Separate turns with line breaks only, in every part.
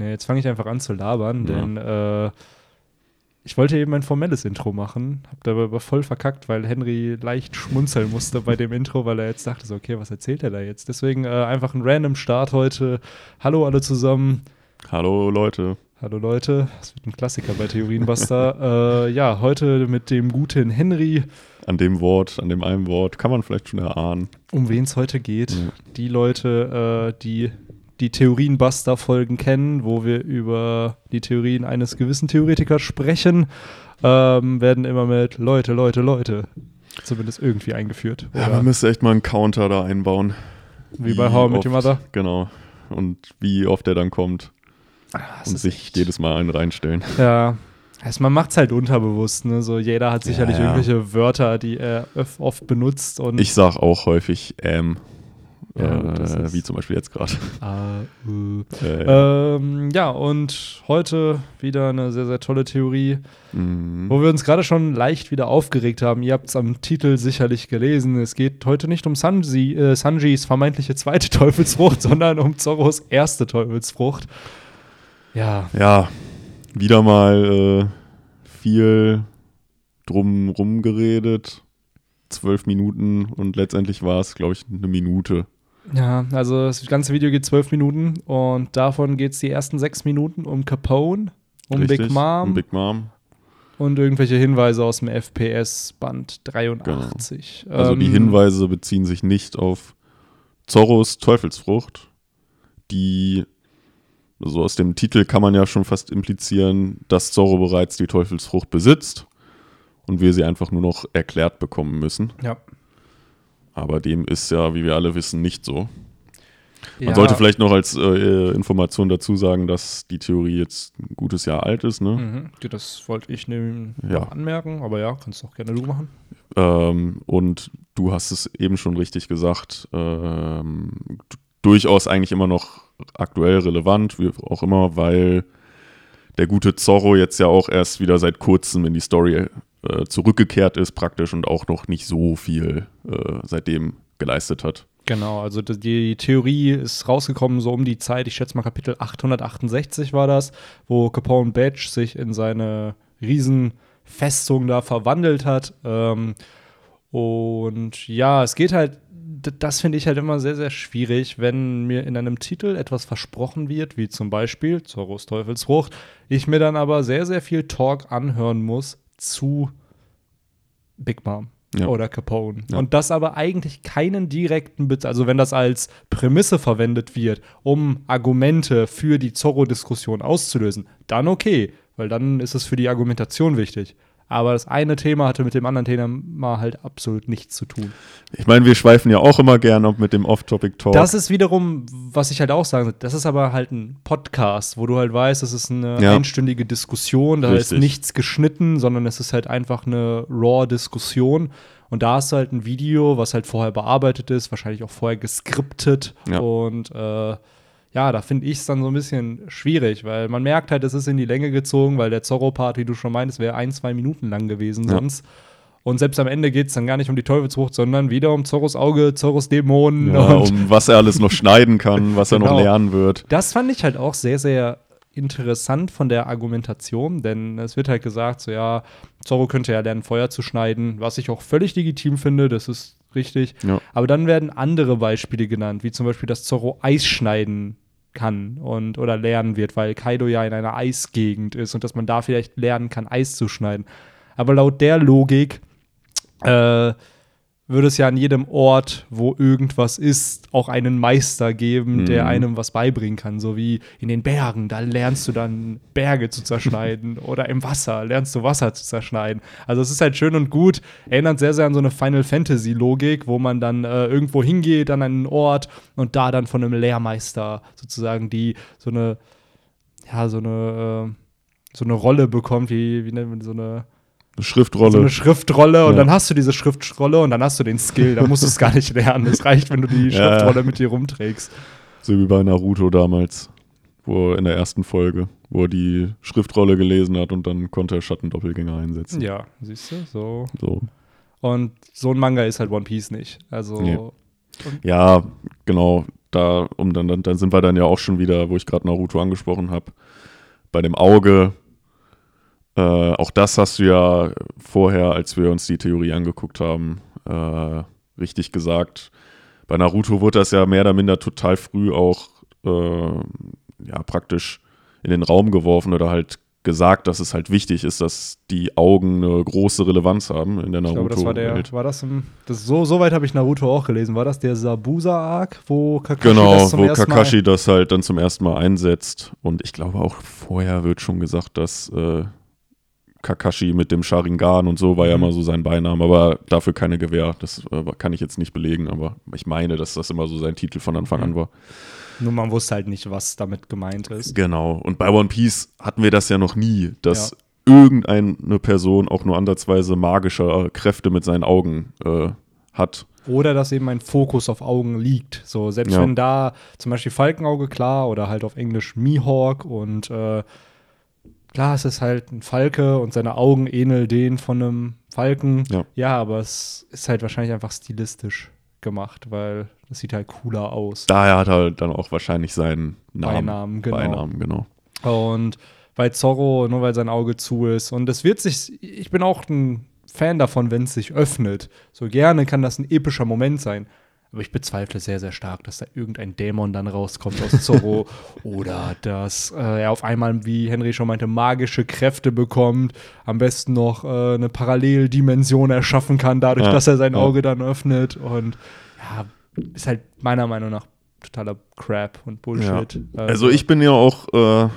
Nee, jetzt fange ich einfach an zu labern,
Ja.
denn äh, ich wollte eben ein formelles Intro machen, hab dabei aber voll verkackt, weil Henry leicht schmunzeln musste bei dem Intro, weil er jetzt dachte so, okay, was erzählt er da jetzt? Deswegen äh, einfach ein random Start heute. Hallo alle zusammen.
Hallo Leute.
Hallo Leute, das wird ein Klassiker bei Theorienbuster. äh, ja, heute mit dem guten Henry,
An dem Wort, an dem einen Wort kann man vielleicht schon erahnen.
um wen es heute geht.
Ja.
Die Leute, äh, die die Theorienbuster-Folgen kennen, wo wir über die Theorien eines gewissen Theoretikers sprechen, ähm, werden immer mit Leute, Leute, Leute zumindest irgendwie eingeführt.
Ja,
Oder
man müsste echt mal einen Counter da einbauen.
wie bei How I Met Your Mother.
Genau. Und wie oft der dann kommt
Das
und sich
echt-
jedes Mal einen reinstellen.
Ja. Also man macht es halt unterbewusst, ne? So jeder hat sicherlich
Ja, ja.
irgendwelche Wörter, die er oft benutzt und
Ich sag auch häufig ähm.
Ja,
äh, wie zum Beispiel jetzt gerade.
Ah, äh.
Äh,
Ähm, ja, und heute wieder eine sehr, sehr tolle Theorie,
mh.
wo wir uns gerade schon leicht wieder aufgeregt haben. Ihr habt es am Titel sicherlich gelesen. Es geht heute nicht um Sanji, äh, Sanjis vermeintliche zweite Teufelsfrucht, sondern um Zorros erste Teufelsfrucht. Ja,
Ja, wieder mal äh, viel drum rumgeredet. Zwölf Minuten und letztendlich war es, glaube ich, eine Minute.
Ja, also das ganze Video geht zwölf Minuten und davon geht es die ersten sechs Minuten um Capone, um
Richtig?
Big Mom
Um Big Mom.
und irgendwelche Hinweise aus dem FPS-Band 83.
Also die
Ähm,
Hinweise beziehen sich nicht auf Zorros Teufelsfrucht, die, also aus dem Titel kann man ja schon fast implizieren, dass Zorro bereits die Teufelsfrucht besitzt und wir sie einfach nur noch erklärt bekommen müssen.
Ja.
Aber dem ist ja, wie wir alle wissen, nicht so. Man
Ja.
sollte vielleicht noch als äh, Information dazu sagen, dass die Theorie jetzt ein gutes Jahr alt ist. Ne?
Mhm. Das wollte ich nehmen,
Ja.
anmerken, aber ja, kannst du auch gerne du machen.
Ähm, und du hast es eben schon richtig gesagt, ähm, durchaus eigentlich immer noch aktuell relevant, wie auch immer, weil der gute Zorro jetzt ja auch erst wieder seit kurzem in die Story äh, zurückgekehrt ist praktisch und auch noch nicht so viel äh, seitdem geleistet hat.
Genau, also die, Theorie ist rausgekommen so um die Zeit, ich schätze mal Kapitel 868 war das, wo Capone Badge sich in seine Riesenfestung da verwandelt hat. Ähm, und ja, es geht halt, das finde ich halt immer sehr, sehr schwierig, wenn mir in einem Titel etwas versprochen wird, wie zum Beispiel Zorros Teufelsfrucht, ich mir dann aber sehr, sehr viel Talk anhören muss zu Big Mom
Ja.
oder Capone.
Ja.
Und das aber eigentlich keinen direkten Bezug, also wenn das als Prämisse verwendet wird, um Argumente für die Zorro-Diskussion auszulösen, dann okay, weil dann ist es für die Argumentation wichtig. Aber das eine Thema hatte mit dem anderen Thema halt absolut nichts zu tun.
Ich meine, wir schweifen ja auch immer gerne mit dem Off-Topic-Talk.
Das ist wiederum, was ich halt auch sagen das ist aber halt ein Podcast, wo du halt weißt, es ist eine
Ja.
einstündige Diskussion, da ist
Richtig.
nichts geschnitten, sondern es ist halt einfach eine Raw-Diskussion. Und da hast du halt ein Video, was halt vorher bearbeitet ist, wahrscheinlich auch vorher geskriptet.
Ja.
Und äh, ja, da finde ich es dann so ein bisschen schwierig, weil man merkt halt, es ist in die Länge gezogen, weil der Zorro-Part, wie du schon meintest, wäre ein, zwei Minuten lang gewesen
Ja.
sonst. Und selbst am Ende geht es dann gar nicht um die Teufelsfrucht, sondern wieder um Zorros Auge, Zorros Dämonen
ja, um was er alles noch schneiden kann, was er noch
Genau.
lernen wird.
das fand ich halt auch sehr, sehr interessant von der Argumentation, denn es wird halt gesagt, so ja, Zorro könnte ja lernen, Feuer zu schneiden, was ich auch völlig legitim finde, das ist richtig.
Ja.
Aber dann werden andere Beispiele genannt, wie zum Beispiel, dass Zorro Eis schneiden kann und oder lernen wird, weil Kaido ja in einer Eisgegend ist und dass man da vielleicht lernen kann, Eis zu schneiden. Aber laut der Logik äh, würde es ja an jedem Ort, wo irgendwas ist, auch einen Meister geben, der
Mhm.
einem was beibringen kann. So wie in den Bergen, da lernst du dann Berge zu zerschneiden oder im Wasser lernst du Wasser zu zerschneiden. Also es ist halt schön und gut, erinnert sehr, sehr an so eine Final Fantasy Logik, wo man dann äh, irgendwo hingeht an einen Ort und da dann von einem Lehrmeister sozusagen die so eine, ja, so eine, äh, so eine Rolle bekommt, wie, wie nennt man so eine
Eine Schriftrolle.
so eine Schriftrolle und
Ja.
dann hast du diese Schriftrolle und dann hast du den Skill. Dann musst du es gar nicht lernen. Es reicht, wenn du die. Schriftrolle mit dir rumträgst.
So wie bei Naruto damals, wo er in der ersten Folge, wo er die Schriftrolle gelesen hat und dann konnte er Schattendoppelgänger einsetzen.
Ja, siehst du, so.
So.
Und so ein Manga ist halt One Piece nicht. Also,
Nee. Ja, genau. da, um dann, dann, dann sind wir dann ja auch schon wieder, wo ich gerade Naruto angesprochen habe, bei dem Auge. Äh, auch das hast du ja vorher, als wir uns die Theorie angeguckt haben, äh, richtig gesagt. Bei Naruto wurde das ja mehr oder minder total früh auch äh, ja, praktisch in den Raum geworfen oder halt gesagt, dass es halt wichtig ist, dass die Augen eine große Relevanz haben in der Naruto. Ich glaube,
das war der, war das, im, das so, so weit habe ich Naruto auch gelesen. War das der Sabusa-Arc, wo Kakashi genau, das zum wo ersten
Kakashi Mal das halt dann zum ersten Mal einsetzt. Und ich glaube auch vorher wird schon gesagt, dass äh, Kakashi mit dem Sharingan und so war mhm. ja immer so sein Beiname, aber dafür keine Gewehr. Das äh, kann ich jetzt nicht belegen, aber ich meine, dass das immer so sein Titel von Anfang mhm. an war.
Nur man wusste halt nicht, was damit gemeint ist.
Genau. Und bei One Piece hatten wir das ja noch nie, dass ja. irgendeine Person auch nur ansatzweise magische Kräfte mit seinen Augen äh, hat.
Oder dass eben ein Fokus auf Augen liegt. So, selbst ja. wenn da zum Beispiel Falkenauge klar oder halt auf Englisch Mihawk und äh, klar, es ist halt ein Falke und seine Augen ähneln denen von einem Falken. Ja. ja, aber es ist halt wahrscheinlich einfach stilistisch gemacht, weil das sieht halt cooler aus.
Daher hat er halt dann auch wahrscheinlich seinen Namen. Beinamen, genau. Beinamen, genau.
Und bei Zorro, nur weil sein Auge zu ist. Und es wird sich, ich bin auch ein Fan davon, wenn es sich öffnet. So gerne kann das ein epischer Moment sein. Aber ich bezweifle sehr, sehr stark, dass da irgendein Dämon dann rauskommt aus Zorro oder dass äh, er auf einmal, wie Henry schon meinte, magische Kräfte bekommt, am besten noch äh, eine Paralleldimension erschaffen kann, dadurch, ja, dass er sein Auge dann öffnet. Und ja, ist halt meiner Meinung nach totaler Crap und Bullshit.
Ja. Also, also ich bin ja auch äh,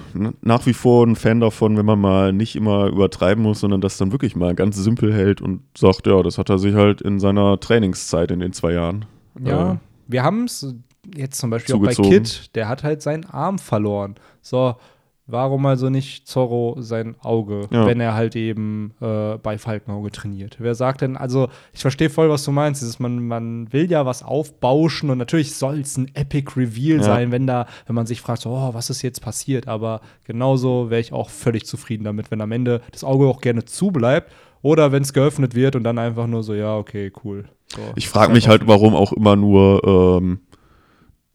nach wie vor ein Fan davon, wenn man mal nicht immer übertreiben muss, sondern das dann wirklich mal ganz simpel hält und sagt, ja, das hat er sich halt in seiner Trainingszeit in den zwei Jahren
ja, äh, wir haben es jetzt zum Beispiel zugezogen. auch bei Kid, der hat halt seinen Arm verloren. So, warum also nicht Zorro sein Auge, ja. wenn er halt eben äh, bei Falkenauge trainiert? Wer sagt denn, also ich verstehe voll, was du meinst, dieses, man, man will ja was aufbauschen und natürlich soll es ein Epic Reveal ja. sein, wenn da, wenn man sich fragt, so, oh, was ist jetzt passiert, aber genauso wäre ich auch völlig zufrieden damit, wenn am Ende das Auge auch gerne zubleibt oder wenn es geöffnet wird und dann einfach nur so, ja, okay, cool. So,
ich frage mich halt, warum auch immer nur ähm,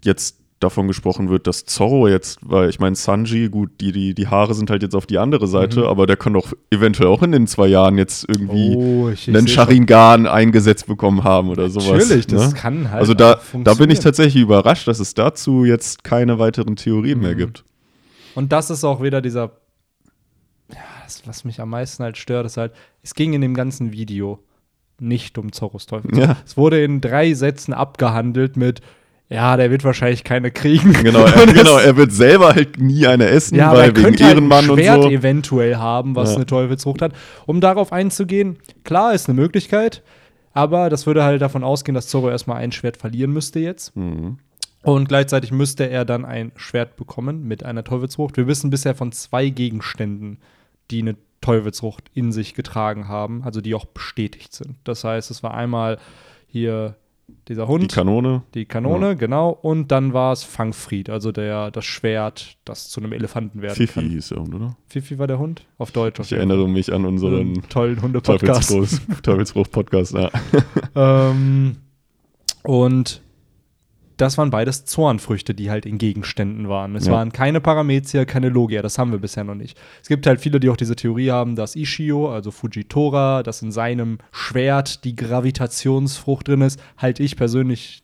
jetzt davon gesprochen wird, dass Zorro jetzt, weil ich meine, Sanji, gut, die, die, die Haare sind halt jetzt auf die andere Seite, mhm. aber der kann doch eventuell auch in den zwei Jahren jetzt irgendwie oh, ich, ich einen Sharingan eingesetzt bekommen haben oder sowas.
Natürlich, das ne? kann halt.
Also da, da bin ich tatsächlich überrascht, dass es dazu jetzt keine weiteren Theorien mhm. mehr gibt.
Und das ist auch wieder dieser das, was mich am meisten halt stört, ist halt, es ging in dem ganzen Video nicht um Zorros Teufel. Ja. Es wurde in drei Sätzen abgehandelt mit, ja, der wird wahrscheinlich keine kriegen.
Genau, er, genau, er wird selber halt nie eine essen, ja, weil wegen Ehrenmann halt ein Schwert und so.
eventuell haben, was ja. eine Teufelsfrucht hat. Um darauf einzugehen, klar, ist eine Möglichkeit, aber das würde halt davon ausgehen, dass Zorro erstmal ein Schwert verlieren müsste jetzt. Mhm. Und gleichzeitig müsste er dann ein Schwert bekommen mit einer Teufelsfrucht. Wir wissen bisher von zwei Gegenständen, die eine Teufelsfrucht in sich getragen haben, also die auch bestätigt sind. Das heißt, es war einmal hier dieser Hund.
Die Kanone.
Die Kanone, ja. genau. Und dann war es Fangfried, also der, das Schwert, das zu einem Elefanten werden
Fifi
kann.
Fifi hieß der Hund, oder?
Fifi war der Hund? Auf Deutsch.
Ich erinnere mich an unseren
tollen Hunde-Podcast.
Teufelsfrucht-Podcast, ja.
ähm, und das waren beides Zornfrüchte, die halt in Gegenständen waren. Es ja. waren keine Paramezier, keine Logia, das haben wir bisher noch nicht. Es gibt halt viele, die auch diese Theorie haben, dass Ishio, also Fujitora, dass in seinem Schwert die Gravitationsfrucht drin ist. Halte ich persönlich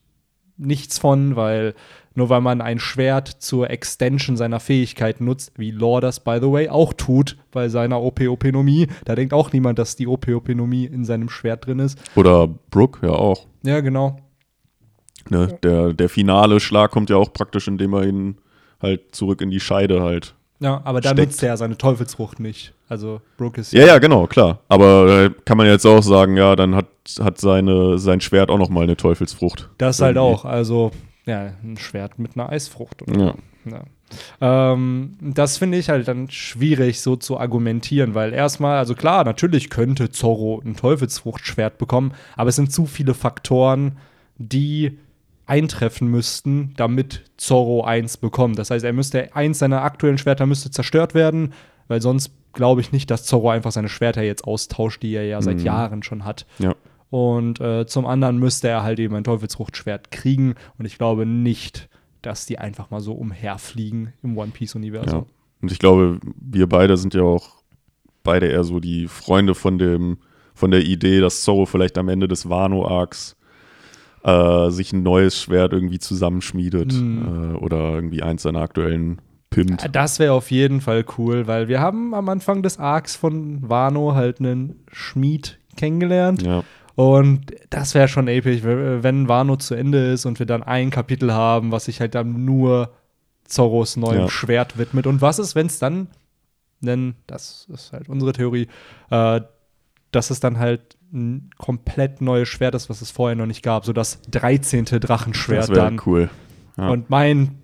nichts von, weil nur weil man ein Schwert zur Extension seiner Fähigkeiten nutzt, wie Lore das, by the way, auch tut bei seiner OP-Openomie, da denkt auch niemand, dass die OP-Openomie in seinem Schwert drin ist.
Oder Brooke, ja auch.
Ja, genau.
Ne, der, der finale Schlag kommt ja auch praktisch, indem er ihn halt zurück in die Scheide halt.
Ja, aber da nutzt er ja seine Teufelsfrucht nicht. Also Brooke ist
ja. Ja, ja, genau, klar. Aber äh, kann man jetzt auch sagen, ja, dann hat, hat seine, sein Schwert auch noch mal eine Teufelsfrucht.
Das halt auch. Also, ja, ein Schwert mit einer Eisfrucht. Oder? Ja. ja. Ähm, das finde ich halt dann schwierig so zu argumentieren, weil erstmal, also klar, natürlich könnte Zorro ein Teufelsfruchtschwert bekommen, aber es sind zu viele Faktoren, die eintreffen müssten, damit Zorro eins bekommt. Das heißt, er müsste eins seiner aktuellen Schwerter müsste zerstört werden, weil sonst glaube ich nicht, dass Zorro einfach seine Schwerter jetzt austauscht, die er ja seit mhm. Jahren schon hat.
Ja.
Und äh, zum anderen müsste er halt eben ein Teufelsfruchtschwert kriegen und ich glaube nicht, dass die einfach mal so umherfliegen im One Piece-Universum.
Ja. Und ich glaube, wir beide sind ja auch beide eher so die Freunde von dem, von der Idee, dass Zorro vielleicht am Ende des Wano-Arcs äh, sich ein neues Schwert irgendwie zusammenschmiedet
Mhm.
äh, oder irgendwie eins seiner aktuellen pimmt.
Das wäre auf jeden Fall cool, weil wir haben am Anfang des Arcs von Wano halt einen Schmied kennengelernt.
Ja,
Und das wäre schon episch, wenn Wano zu Ende ist und wir dann ein Kapitel haben, was sich halt dann nur Zorros neuem
Ja.
Schwert widmet. Und was ist, wenn es dann, denn das ist halt unsere Theorie, äh, dass es dann halt ein komplett neues Schwert ist, was es vorher noch nicht gab, so das 13. Drachenschwert
das wäre
dann.
cool. Ja.
Und mein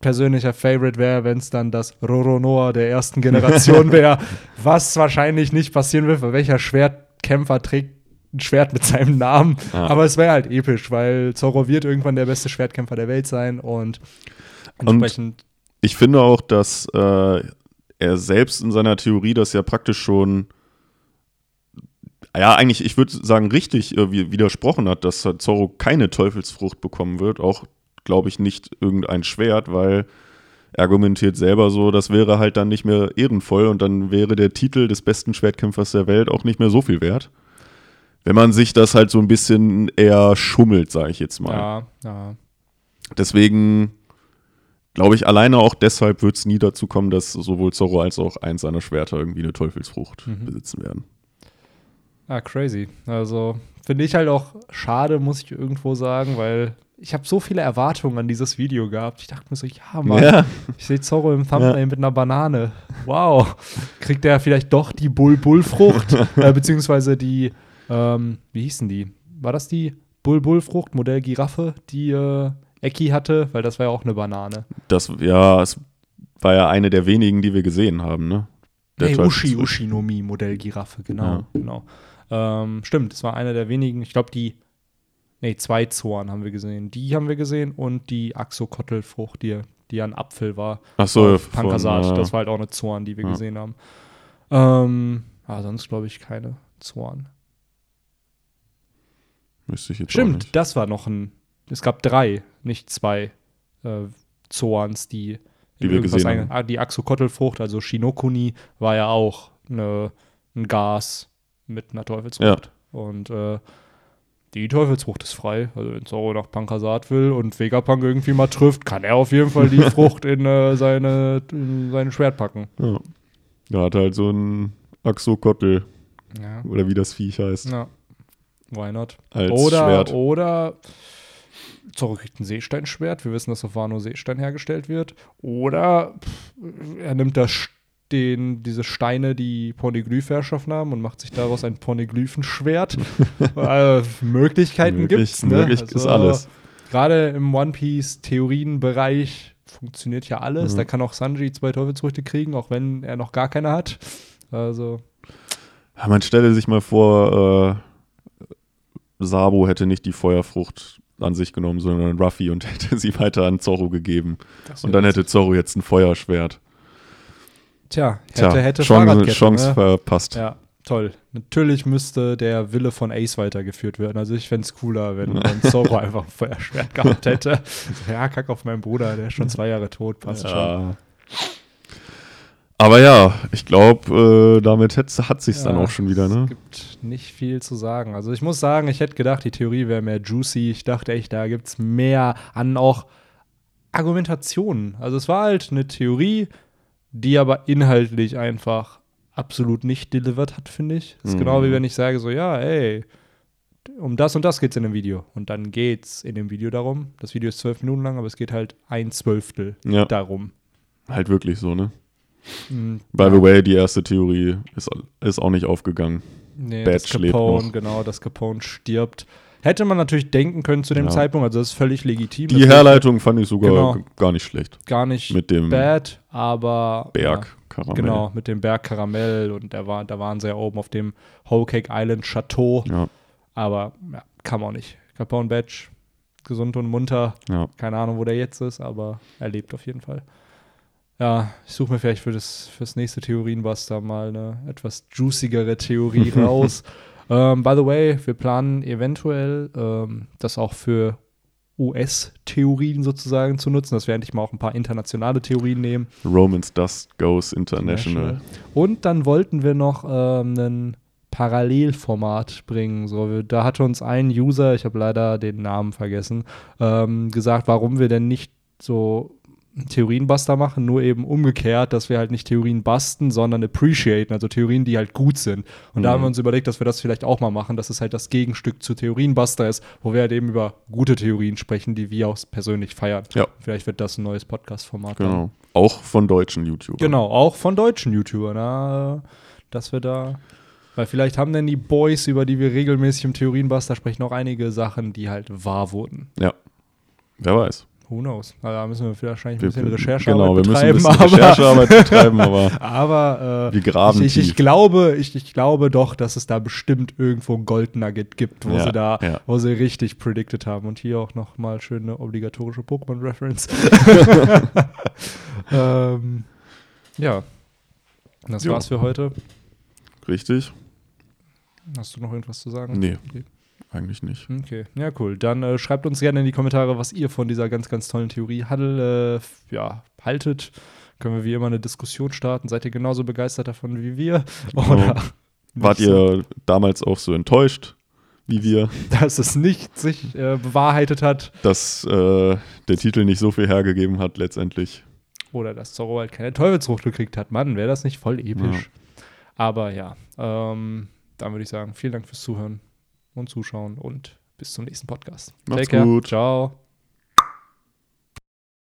persönlicher Favorite wäre, wenn es dann das Roronoa der ersten Generation wäre, was wahrscheinlich nicht passieren wird, weil welcher Schwertkämpfer trägt ein Schwert mit seinem Namen.
Ja.
Aber es wäre halt episch, weil Zorro wird irgendwann der beste Schwertkämpfer der Welt sein und entsprechend.
Ich finde auch, dass äh, er selbst in seiner Theorie das ja praktisch schon, ja, eigentlich, ich würde sagen, richtig äh, wi- widersprochen hat, dass halt Zorro keine Teufelsfrucht bekommen wird. Auch, glaube ich, nicht irgendein Schwert, weil er argumentiert selber so, das wäre halt dann nicht mehr ehrenvoll und dann wäre der Titel des besten Schwertkämpfers der Welt auch nicht mehr so viel wert. Wenn man sich das halt so ein bisschen eher schummelt, sage ich jetzt mal.
ja, ja.
Deswegen glaube ich, alleine auch deshalb wird es nie dazu kommen, dass sowohl Zorro als auch eins seiner Schwerter irgendwie eine Teufelsfrucht
Mhm.
besitzen werden.
Ah, crazy. Also finde ich halt auch schade, muss ich irgendwo sagen, weil ich habe so viele Erwartungen an dieses Video gehabt. Ich dachte mir so, ja, Mann, ich sehe Zorro im Thumbnail mit einer Banane. Wow. Kriegt er vielleicht doch die Bull-Bull-Frucht? äh, beziehungsweise die, ähm, wie hießen die? War das die Bull-Bull-Frucht, Modell Giraffe, die äh, Eki hatte? Weil das war ja auch eine Banane.
Das, ja, es war ja eine der wenigen, die wir gesehen haben, ne? Der
Nee, Ushi, Ushinomi, Modell Giraffe, genau.
Ja.
genau. Ähm, stimmt, es war einer der wenigen, ich glaube, die, nee, zwei Zoren haben wir gesehen. Die haben wir gesehen und die Axokottelfrucht, die, die ein Apfel war.
Ach so,
Pankasat.
von, äh,
das war halt auch eine Zorn, die wir
ja.
gesehen haben. Ähm, ah, sonst glaube ich keine Zorn.
Müsste ich jetzt
Stimmt, das war noch ein, es gab drei, nicht zwei äh, Zorns, die
Die wir gesehen haben.
Ah, die Axokottelfrucht, also Shinokuni, war ja auch eine, ein Gas mit einer Teufelsfrucht. Und äh, die Teufelsfrucht ist frei. Also wenn Zorro nach Pankasat will und Vegapunk irgendwie mal trifft, kann er auf jeden Fall die Frucht in, äh, seine, in sein Schwert packen.
Ja. Da hat er halt so ein Axokottel
Ja.
oder wie das Viech heißt,
ja. Why not?
als
Oder,
Schwert.
oder Zorro kriegt ein Seesteinschwert. Wir wissen, dass auf Wano Seestein hergestellt wird. Oder pff, er nimmt das, den, diese Steine, die Poneglyph erschaffen haben und macht sich daraus ein Poneglyphenschwert. äh, Möglichkeiten
Möglich-
gibt's, ne?
möglich ist alles.
Gerade im One Piece Theorienbereich funktioniert ja alles.
Mhm.
Da kann auch Sanji zwei Teufelsfrüchte kriegen, auch wenn er noch gar keine hat. Also,
Ja, man stelle sich mal vor, äh, Sabo hätte nicht die Feuerfrucht an sich genommen, sondern Ruffy und hätte sie weiter an Zorro gegeben. Und dann hätte Zorro jetzt ein Feuerschwert.
Tja, hätte,
Tja,
hätte
Chance,
Fahrradkette,
Chance
ne?
verpasst.
Ja, toll. Natürlich müsste der Wille von Ace weitergeführt werden. Also ich fände es cooler, wenn, wenn Zorro einfach ein Feuerschwert gehabt hätte. Ja, kack auf meinen Bruder, der ist schon zwei Jahre tot, passt schon.
Ja. Aber ja, ich glaube, äh, damit hat es dann
Ja,
auch schon wieder, ne?
Es gibt nicht viel zu sagen. Also ich muss sagen, ich hätte gedacht, die Theorie wäre mehr juicy. Ich dachte echt, da gibt es mehr an auch Argumentationen. Also es war halt eine Theorie, die aber inhaltlich einfach absolut nicht delivered hat, finde ich. Das ist
Mhm.
genau wie wenn ich sage so, ja, ey, um das und das geht es in dem Video. Und dann geht's in dem Video darum. Das Video ist zwölf Minuten lang, aber es geht halt ein Zwölftel
Ja,
darum.
halt wirklich so, ne?
Mhm.
By the way, die erste Theorie ist, ist auch nicht aufgegangen.
Nee, dass
lebt
Capone, genau, dass Capone stirbt. Hätte man natürlich denken können zu dem
Ja.
Zeitpunkt, also das ist völlig legitim.
Die Herleitung fand ich sogar
Genau.
gar nicht schlecht.
gar nicht
Mit dem
bad, aber
Berg, Karamell.
genau, mit dem Berg Karamell und der war, da waren sie ja oben auf dem Whole Cake Island Chateau,
Ja,
aber ja, kann man auch nicht. Capone Badge, gesund und munter,
ja.
keine Ahnung, wo der jetzt ist, aber er lebt auf jeden Fall. Ja, ich suche mir vielleicht für das fürs nächste Theorienbuster mal eine etwas juicigere Theorie raus. Ähm, by the way, wir planen eventuell ähm, das auch für US-Theorien sozusagen zu nutzen, dass wir endlich mal auch ein paar internationale Theorien nehmen.
Romans Dust Goes International.
Und dann wollten wir noch ähm, einen Parallelformat bringen. So, da hatte uns ein User, ich habe leider den Namen vergessen, ähm, gesagt, warum wir denn nicht so Theorienbuster machen, nur eben umgekehrt, dass wir halt nicht Theorien busten, sondern appreciaten, also Theorien, die halt gut sind. Und mhm. da haben wir uns überlegt, dass wir das vielleicht auch mal machen, dass es halt das Gegenstück zu Theorienbuster ist, wo wir halt eben über gute Theorien sprechen, die wir auch persönlich feiern.
Ja.
Vielleicht wird das ein neues Podcast-Format.
Genau. Dann. Auch von deutschen YouTubern.
Genau, auch von deutschen YouTubern, na, dass wir da weil vielleicht haben denn die Boys, über die wir regelmäßig im Theorienbuster sprechen, auch einige Sachen, die halt wahr wurden.
Ja. Wer weiß.
Who knows? Also da müssen wir wahrscheinlich ein bisschen Recherchearbeit betreiben.
Genau, wir müssen ein bisschen Recherchearbeit betreiben, aber,
aber
äh, wir graben
ich, ich, ich, glaube, ich, ich glaube doch, dass es da bestimmt irgendwo ein Goldnugget gibt, wo
ja,
sie da,
ja.
wo sie richtig predicted haben. Und hier auch noch mal schön eine obligatorische Pokémon-Reference. ähm, ja, das jo. war's für heute.
Richtig.
Hast du noch irgendwas zu sagen?
Nee. Okay. Eigentlich nicht.
Okay, ja, cool. Dann äh, schreibt uns gerne in die Kommentare, was ihr von dieser ganz, ganz tollen Theorie Huddle, äh, ja, haltet. Können wir wie immer eine Diskussion starten. Seid ihr genauso begeistert davon wie wir?
Oder oh. Wart ihr damals auch so enttäuscht wie wir?
Dass es nicht sich äh, bewahrheitet hat.
Dass äh, der Titel nicht so viel hergegeben hat letztendlich.
Oder dass Zorro halt keine Teufelsfrucht gekriegt hat. Mann, wäre das nicht voll episch. Ja. Aber ja, ähm, dann würde ich sagen, vielen Dank fürs Zuhören und Zuschauen und bis zum nächsten Podcast.
Macht's Take care. gut.
Ciao.